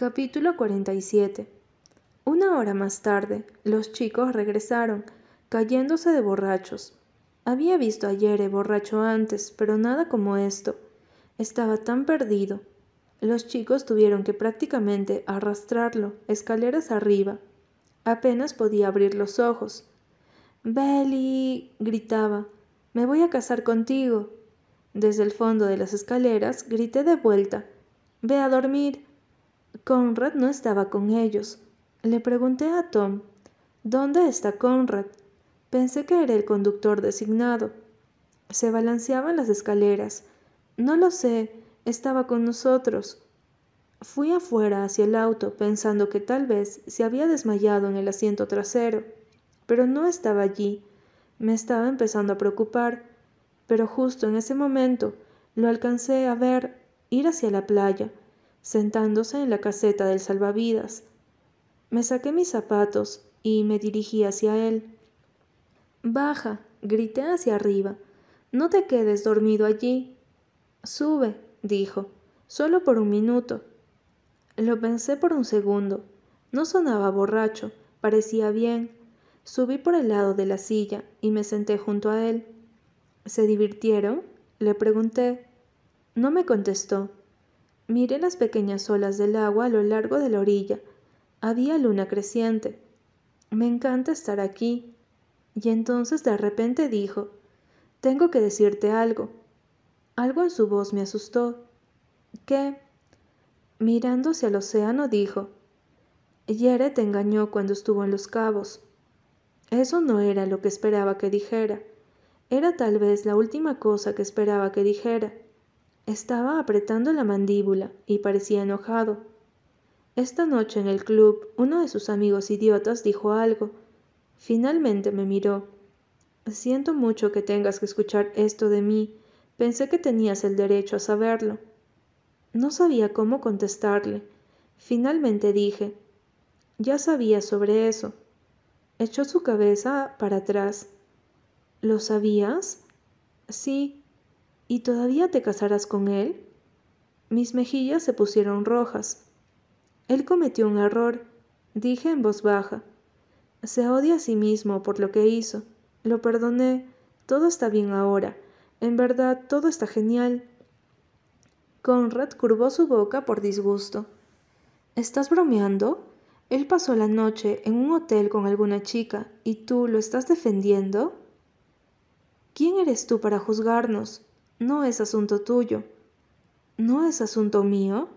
Capítulo 47 Una hora más tarde, los chicos regresaron, cayéndose de borrachos. Había visto a Yere borracho antes, pero nada como esto. Estaba tan perdido. Los chicos tuvieron que prácticamente arrastrarlo, escaleras arriba. Apenas podía abrir los ojos. Belly. gritaba. Me voy a casar contigo. Desde el fondo de las escaleras grité de vuelta. Ve a dormir. Conrad no estaba con ellos. Le pregunté a Tom, ¿dónde está Conrad? Pensé que era el conductor designado. Se balanceaba en las escaleras. No lo sé, estaba con nosotros. Fui afuera hacia el auto pensando que tal vez se había desmayado en el asiento trasero, pero no estaba allí. Me estaba empezando a preocupar, pero justo en ese momento lo alcancé a ver ir hacia la playa sentándose en la caseta del salvavidas. Me saqué mis zapatos y me dirigí hacia él. Baja, grité hacia arriba. No te quedes dormido allí. Sube, dijo, solo por un minuto. Lo pensé por un segundo. No sonaba borracho, parecía bien. Subí por el lado de la silla y me senté junto a él. ¿Se divirtieron? Le pregunté. No me contestó. Miré las pequeñas olas del agua a lo largo de la orilla. Había luna creciente. Me encanta estar aquí. Y entonces de repente dijo, Tengo que decirte algo. Algo en su voz me asustó. ¿Qué? Mirándose al océano dijo, Yere te engañó cuando estuvo en los cabos. Eso no era lo que esperaba que dijera. Era tal vez la última cosa que esperaba que dijera. Estaba apretando la mandíbula y parecía enojado. Esta noche en el club uno de sus amigos idiotas dijo algo. Finalmente me miró. Siento mucho que tengas que escuchar esto de mí. Pensé que tenías el derecho a saberlo. No sabía cómo contestarle. Finalmente dije, ya sabía sobre eso. Echó su cabeza para atrás. ¿Lo sabías? Sí, ¿Y todavía te casarás con él? Mis mejillas se pusieron rojas. Él cometió un error, dije en voz baja. Se odia a sí mismo por lo que hizo. Lo perdoné. Todo está bien ahora. En verdad, todo está genial. Conrad curvó su boca por disgusto. ¿Estás bromeando? Él pasó la noche en un hotel con alguna chica y tú lo estás defendiendo. ¿Quién eres tú para juzgarnos? No es asunto tuyo. ¿No es asunto mío?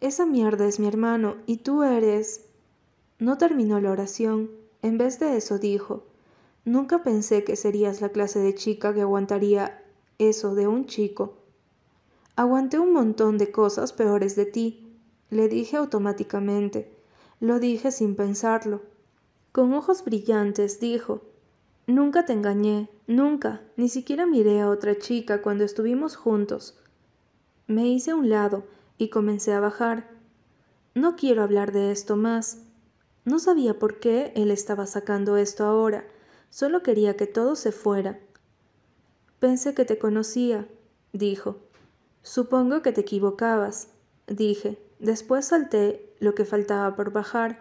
Esa mierda es mi hermano y tú eres... No terminó la oración. En vez de eso dijo, Nunca pensé que serías la clase de chica que aguantaría eso de un chico. Aguanté un montón de cosas peores de ti, le dije automáticamente. Lo dije sin pensarlo. Con ojos brillantes dijo, Nunca te engañé, nunca, ni siquiera miré a otra chica cuando estuvimos juntos. Me hice a un lado y comencé a bajar. No quiero hablar de esto más. No sabía por qué él estaba sacando esto ahora, solo quería que todo se fuera. Pensé que te conocía, dijo. Supongo que te equivocabas, dije. Después salté lo que faltaba por bajar.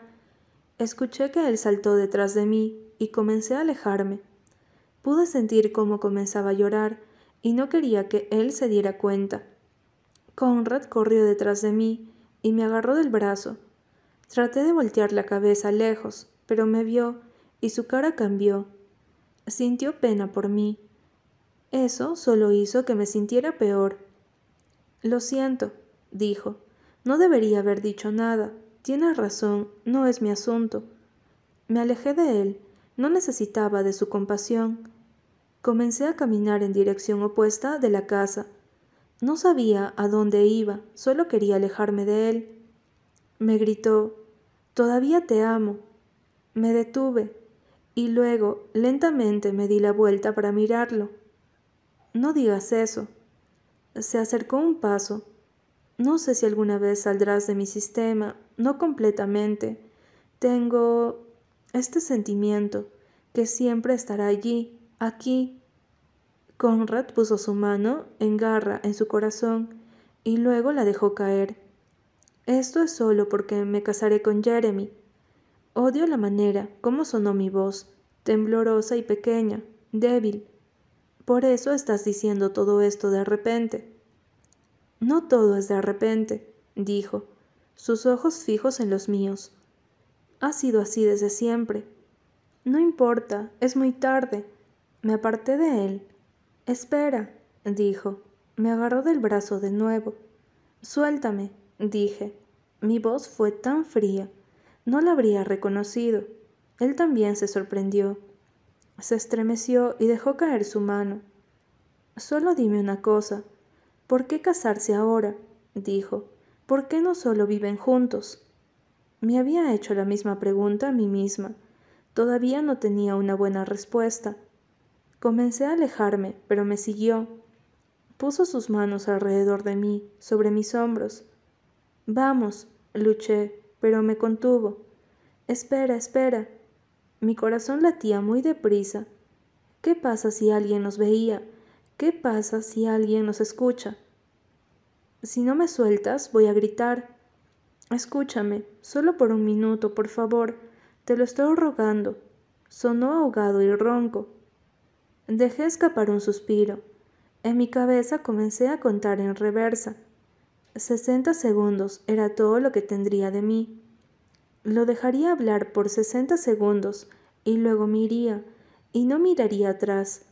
Escuché que él saltó detrás de mí y comencé a alejarme. Pude sentir cómo comenzaba a llorar y no quería que él se diera cuenta. Conrad corrió detrás de mí y me agarró del brazo. Traté de voltear la cabeza lejos, pero me vio y su cara cambió. Sintió pena por mí. Eso solo hizo que me sintiera peor. Lo siento, dijo. No debería haber dicho nada. Tienes razón, no es mi asunto. Me alejé de él no necesitaba de su compasión. Comencé a caminar en dirección opuesta de la casa. No sabía a dónde iba, solo quería alejarme de él. Me gritó, Todavía te amo. Me detuve y luego lentamente me di la vuelta para mirarlo. No digas eso. Se acercó un paso. No sé si alguna vez saldrás de mi sistema, no completamente. Tengo este sentimiento que siempre estará allí, aquí. Conrad puso su mano en garra en su corazón y luego la dejó caer. Esto es solo porque me casaré con Jeremy. Odio la manera como sonó mi voz, temblorosa y pequeña, débil. Por eso estás diciendo todo esto de repente. No todo es de repente, dijo, sus ojos fijos en los míos. Ha sido así desde siempre. No importa, es muy tarde. Me aparté de él. Espera, dijo. Me agarró del brazo de nuevo. Suéltame, dije. Mi voz fue tan fría. No la habría reconocido. Él también se sorprendió. Se estremeció y dejó caer su mano. Solo dime una cosa. ¿Por qué casarse ahora? dijo. ¿Por qué no solo viven juntos? Me había hecho la misma pregunta a mí misma. Todavía no tenía una buena respuesta. Comencé a alejarme, pero me siguió. Puso sus manos alrededor de mí, sobre mis hombros. Vamos, luché, pero me contuvo. Espera, espera. Mi corazón latía muy deprisa. ¿Qué pasa si alguien nos veía? ¿Qué pasa si alguien nos escucha? Si no me sueltas, voy a gritar. Escúchame, solo por un minuto, por favor. Te lo estoy rogando. Sonó ahogado y ronco. Dejé escapar un suspiro. En mi cabeza comencé a contar en reversa. Sesenta segundos era todo lo que tendría de mí. Lo dejaría hablar por sesenta segundos y luego me iría y no miraría atrás.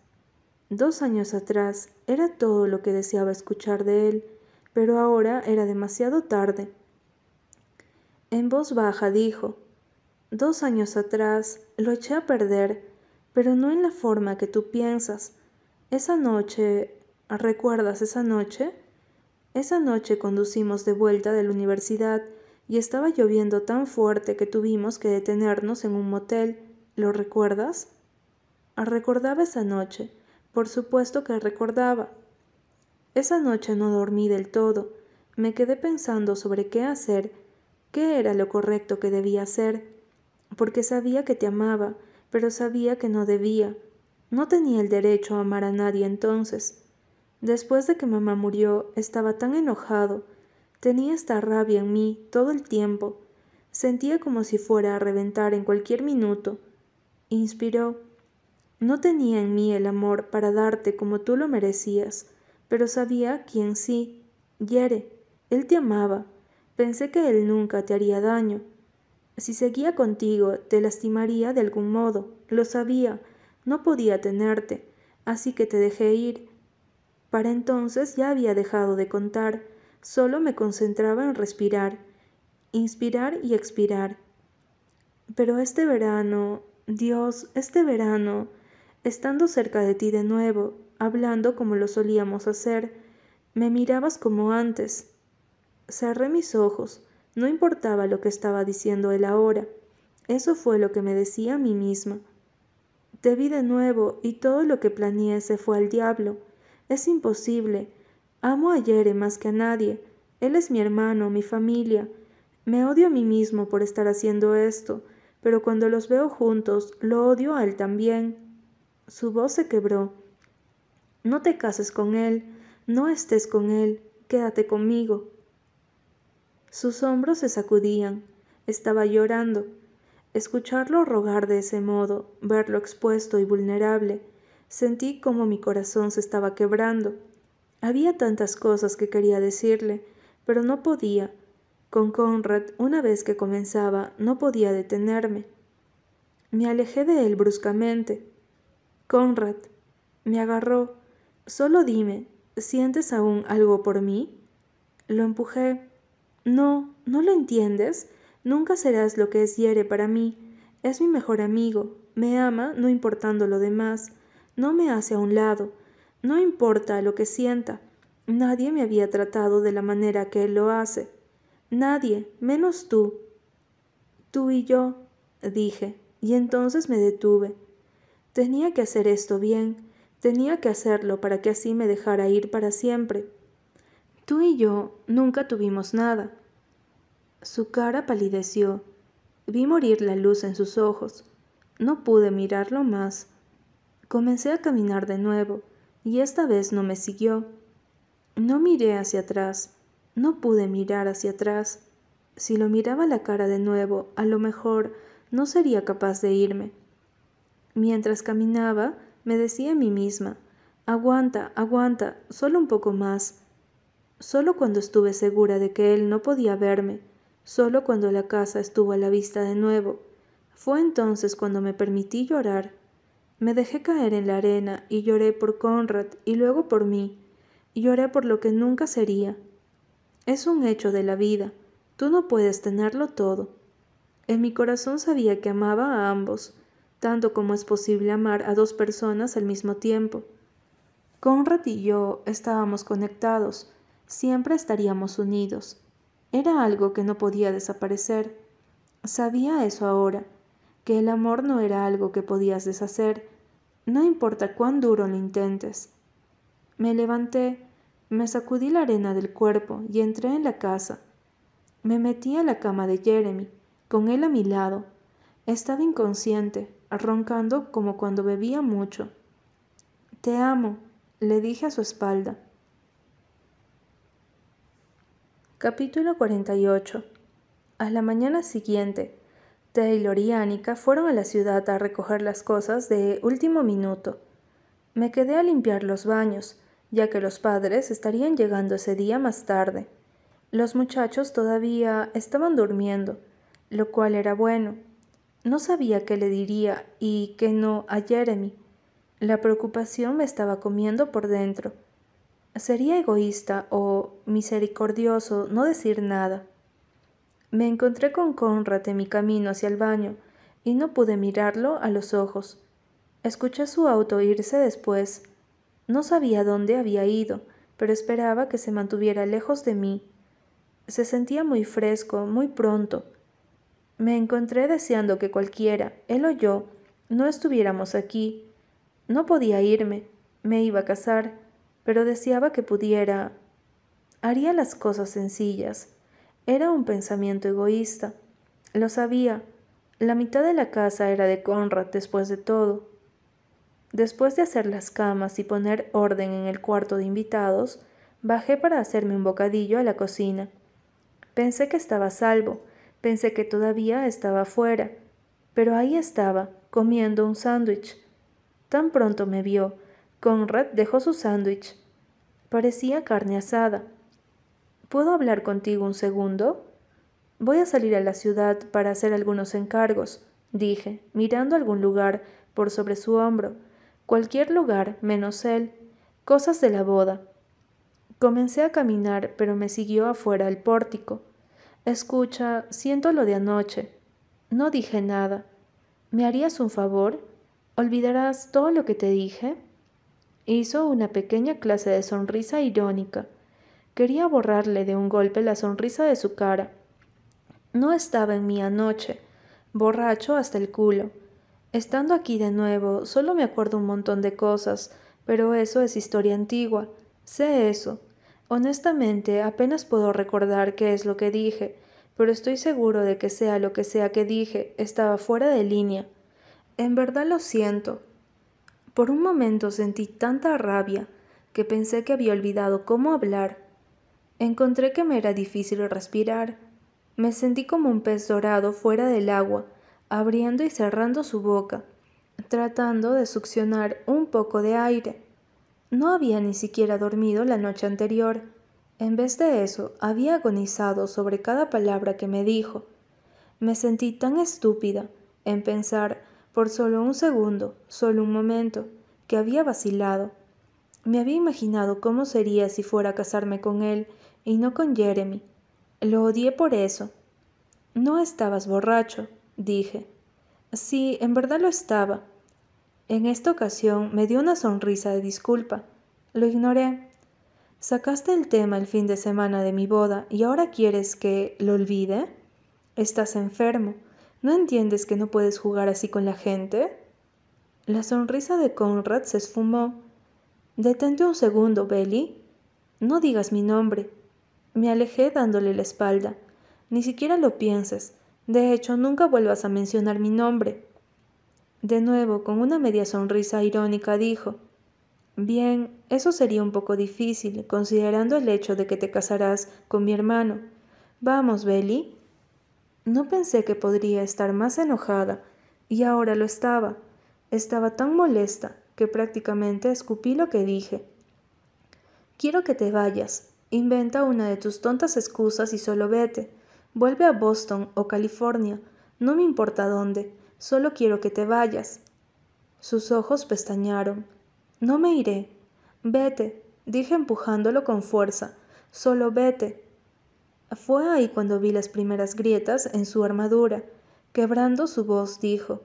Dos años atrás era todo lo que deseaba escuchar de él, pero ahora era demasiado tarde. En voz baja dijo, Dos años atrás lo eché a perder, pero no en la forma que tú piensas. Esa noche, ¿recuerdas esa noche? Esa noche conducimos de vuelta de la universidad y estaba lloviendo tan fuerte que tuvimos que detenernos en un motel. ¿Lo recuerdas? Recordaba esa noche, por supuesto que recordaba. Esa noche no dormí del todo. Me quedé pensando sobre qué hacer, qué era lo correcto que debía hacer, porque sabía que te amaba, pero sabía que no debía. No tenía el derecho a amar a nadie entonces. Después de que mamá murió, estaba tan enojado. Tenía esta rabia en mí todo el tiempo. Sentía como si fuera a reventar en cualquier minuto. Inspiró. No tenía en mí el amor para darte como tú lo merecías, pero sabía quién sí. Yere, él te amaba. Pensé que él nunca te haría daño. Si seguía contigo, te lastimaría de algún modo. Lo sabía. No podía tenerte. Así que te dejé ir. Para entonces ya había dejado de contar. Solo me concentraba en respirar. Inspirar y expirar. Pero este verano, Dios, este verano, estando cerca de ti de nuevo, hablando como lo solíamos hacer, me mirabas como antes. Cerré mis ojos, no importaba lo que estaba diciendo él ahora, eso fue lo que me decía a mí misma. Te vi de nuevo y todo lo que planeé se fue al diablo. Es imposible. Amo a Yere más que a nadie. Él es mi hermano, mi familia. Me odio a mí mismo por estar haciendo esto, pero cuando los veo juntos, lo odio a él también. Su voz se quebró. No te cases con él, no estés con él, quédate conmigo. Sus hombros se sacudían. Estaba llorando. Escucharlo rogar de ese modo, verlo expuesto y vulnerable, sentí como mi corazón se estaba quebrando. Había tantas cosas que quería decirle, pero no podía. Con Conrad, una vez que comenzaba, no podía detenerme. Me alejé de él bruscamente. Conrad, me agarró. Solo dime, ¿sientes aún algo por mí? Lo empujé. No, ¿no lo entiendes? Nunca serás lo que es Yere para mí. Es mi mejor amigo. Me ama, no importando lo demás. No me hace a un lado. No importa lo que sienta. Nadie me había tratado de la manera que él lo hace. Nadie, menos tú. Tú y yo, dije, y entonces me detuve. Tenía que hacer esto bien, tenía que hacerlo para que así me dejara ir para siempre. Tú y yo nunca tuvimos nada. Su cara palideció. Vi morir la luz en sus ojos. No pude mirarlo más. Comencé a caminar de nuevo, y esta vez no me siguió. No miré hacia atrás, no pude mirar hacia atrás. Si lo miraba la cara de nuevo, a lo mejor no sería capaz de irme. Mientras caminaba, me decía a mí misma, aguanta, aguanta, solo un poco más. Solo cuando estuve segura de que él no podía verme, solo cuando la casa estuvo a la vista de nuevo, fue entonces cuando me permití llorar. Me dejé caer en la arena y lloré por Conrad y luego por mí. Lloré por lo que nunca sería. Es un hecho de la vida. Tú no puedes tenerlo todo. En mi corazón sabía que amaba a ambos, tanto como es posible amar a dos personas al mismo tiempo. Conrad y yo estábamos conectados, siempre estaríamos unidos. Era algo que no podía desaparecer. Sabía eso ahora, que el amor no era algo que podías deshacer, no importa cuán duro lo intentes. Me levanté, me sacudí la arena del cuerpo y entré en la casa. Me metí a la cama de Jeremy, con él a mi lado. Estaba inconsciente, roncando como cuando bebía mucho. Te amo, le dije a su espalda. Capítulo 48 A la mañana siguiente, Taylor y Annika fueron a la ciudad a recoger las cosas de último minuto. Me quedé a limpiar los baños, ya que los padres estarían llegando ese día más tarde. Los muchachos todavía estaban durmiendo, lo cual era bueno. No sabía qué le diría y qué no a Jeremy. La preocupación me estaba comiendo por dentro. Sería egoísta o misericordioso no decir nada. Me encontré con Conrad en mi camino hacia el baño y no pude mirarlo a los ojos. Escuché su auto irse después. No sabía dónde había ido, pero esperaba que se mantuviera lejos de mí. Se sentía muy fresco, muy pronto. Me encontré deseando que cualquiera, él o yo, no estuviéramos aquí. No podía irme, me iba a casar, pero deseaba que pudiera. Haría las cosas sencillas era un pensamiento egoísta. Lo sabía. La mitad de la casa era de Conrad después de todo. Después de hacer las camas y poner orden en el cuarto de invitados, bajé para hacerme un bocadillo a la cocina. Pensé que estaba salvo, pensé que todavía estaba fuera, pero ahí estaba, comiendo un sándwich. Tan pronto me vio, Conrad dejó su sándwich. Parecía carne asada. ¿Puedo hablar contigo un segundo? Voy a salir a la ciudad para hacer algunos encargos, dije, mirando algún lugar por sobre su hombro. Cualquier lugar, menos él. Cosas de la boda. Comencé a caminar, pero me siguió afuera el pórtico. Escucha, siento lo de anoche. No dije nada. ¿Me harías un favor? ¿Olvidarás todo lo que te dije? Hizo una pequeña clase de sonrisa irónica. Quería borrarle de un golpe la sonrisa de su cara. No estaba en mí anoche, borracho hasta el culo. Estando aquí de nuevo, solo me acuerdo un montón de cosas, pero eso es historia antigua. Sé eso. Honestamente, apenas puedo recordar qué es lo que dije, pero estoy seguro de que sea lo que sea que dije, estaba fuera de línea. En verdad lo siento. Por un momento sentí tanta rabia que pensé que había olvidado cómo hablar. Encontré que me era difícil respirar. Me sentí como un pez dorado fuera del agua, abriendo y cerrando su boca, tratando de succionar un poco de aire. No había ni siquiera dormido la noche anterior. En vez de eso, había agonizado sobre cada palabra que me dijo. Me sentí tan estúpida en pensar por solo un segundo, solo un momento, que había vacilado. Me había imaginado cómo sería si fuera a casarme con él y no con Jeremy. Lo odié por eso. No estabas borracho, dije. Sí, en verdad lo estaba. En esta ocasión me dio una sonrisa de disculpa. Lo ignoré. Sacaste el tema el fin de semana de mi boda y ahora quieres que lo olvide. Estás enfermo. ¿No entiendes que no puedes jugar así con la gente? La sonrisa de Conrad se esfumó. Detente un segundo, Belly. No digas mi nombre. Me alejé dándole la espalda. Ni siquiera lo pienses. De hecho, nunca vuelvas a mencionar mi nombre. De nuevo, con una media sonrisa irónica, dijo Bien, eso sería un poco difícil, considerando el hecho de que te casarás con mi hermano. Vamos, Belly, No pensé que podría estar más enojada, y ahora lo estaba. Estaba tan molesta que prácticamente escupí lo que dije. Quiero que te vayas. Inventa una de tus tontas excusas y solo vete. Vuelve a Boston o California. No me importa dónde. Solo quiero que te vayas. Sus ojos pestañaron. No me iré. Vete, dije empujándolo con fuerza. Solo vete. Fue ahí cuando vi las primeras grietas en su armadura. Quebrando su voz, dijo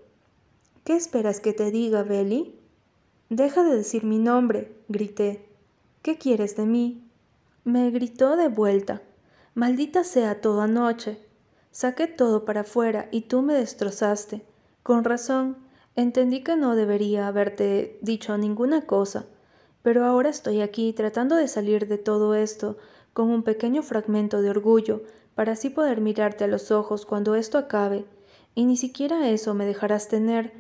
¿Qué esperas que te diga, Belly? Deja de decir mi nombre, grité. ¿Qué quieres de mí? Me gritó de vuelta. Maldita sea toda noche. Saqué todo para afuera y tú me destrozaste. Con razón, entendí que no debería haberte dicho ninguna cosa, pero ahora estoy aquí tratando de salir de todo esto con un pequeño fragmento de orgullo para así poder mirarte a los ojos cuando esto acabe, y ni siquiera eso me dejarás tener.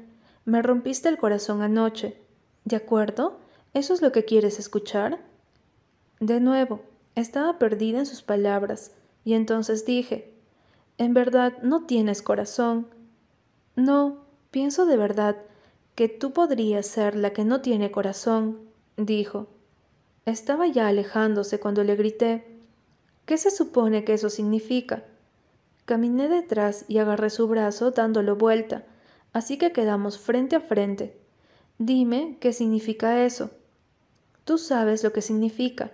Me rompiste el corazón anoche. ¿De acuerdo? ¿Eso es lo que quieres escuchar? De nuevo, estaba perdida en sus palabras, y entonces dije, En verdad no tienes corazón. No, pienso de verdad que tú podrías ser la que no tiene corazón, dijo. Estaba ya alejándose cuando le grité. ¿Qué se supone que eso significa? Caminé detrás y agarré su brazo dándolo vuelta, así que quedamos frente a frente. Dime qué significa eso. Tú sabes lo que significa.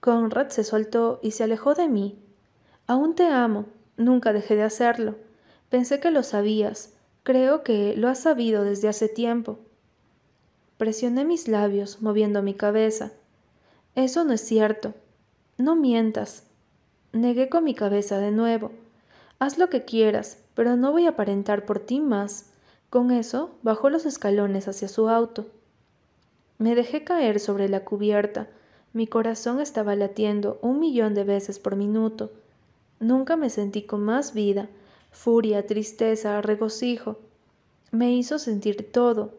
Conrad se soltó y se alejó de mí. Aún te amo, nunca dejé de hacerlo. Pensé que lo sabías. Creo que lo has sabido desde hace tiempo. Presioné mis labios, moviendo mi cabeza. Eso no es cierto. No mientas. Negué con mi cabeza de nuevo. Haz lo que quieras, pero no voy a aparentar por ti más. Con eso bajó los escalones hacia su auto. Me dejé caer sobre la cubierta. Mi corazón estaba latiendo un millón de veces por minuto. Nunca me sentí con más vida furia, tristeza, regocijo. Me hizo sentir todo.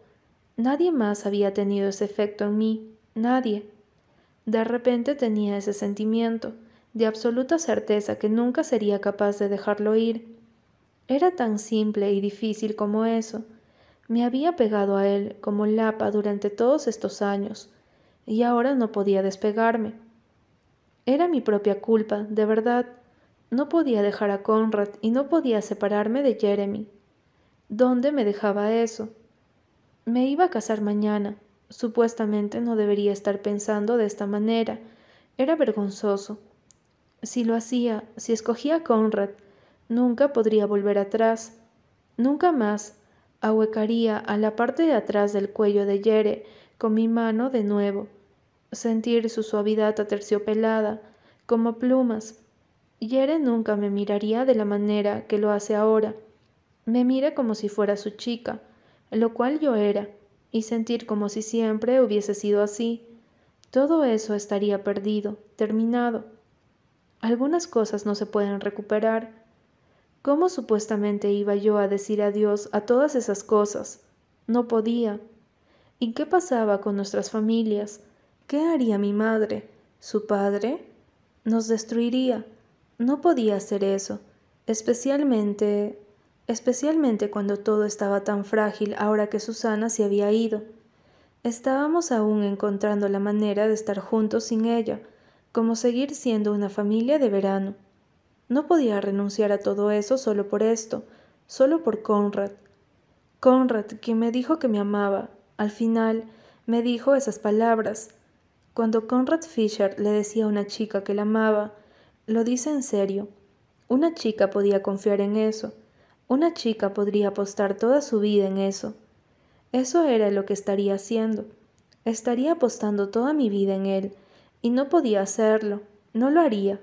Nadie más había tenido ese efecto en mí, nadie. De repente tenía ese sentimiento, de absoluta certeza que nunca sería capaz de dejarlo ir. Era tan simple y difícil como eso. Me había pegado a él como lapa durante todos estos años, y ahora no podía despegarme. Era mi propia culpa, de verdad. No podía dejar a Conrad y no podía separarme de Jeremy. ¿Dónde me dejaba eso? Me iba a casar mañana. Supuestamente no debería estar pensando de esta manera. Era vergonzoso. Si lo hacía, si escogía a Conrad, nunca podría volver atrás. Nunca más ahuecaría a la parte de atrás del cuello de Yere con mi mano de nuevo, sentir su suavidad aterciopelada, como plumas, Yere nunca me miraría de la manera que lo hace ahora. Me mira como si fuera su chica, lo cual yo era, y sentir como si siempre hubiese sido así. Todo eso estaría perdido, terminado. Algunas cosas no se pueden recuperar. ¿Cómo supuestamente iba yo a decir adiós a todas esas cosas? No podía. ¿Y qué pasaba con nuestras familias? ¿Qué haría mi madre? ¿Su padre? Nos destruiría no podía hacer eso, especialmente especialmente cuando todo estaba tan frágil ahora que Susana se había ido. Estábamos aún encontrando la manera de estar juntos sin ella, como seguir siendo una familia de verano. No podía renunciar a todo eso solo por esto, solo por Conrad. Conrad, quien me dijo que me amaba, al final me dijo esas palabras. Cuando Conrad Fisher le decía a una chica que la amaba, lo dice en serio. Una chica podía confiar en eso. Una chica podría apostar toda su vida en eso. Eso era lo que estaría haciendo. Estaría apostando toda mi vida en él, y no podía hacerlo. No lo haría.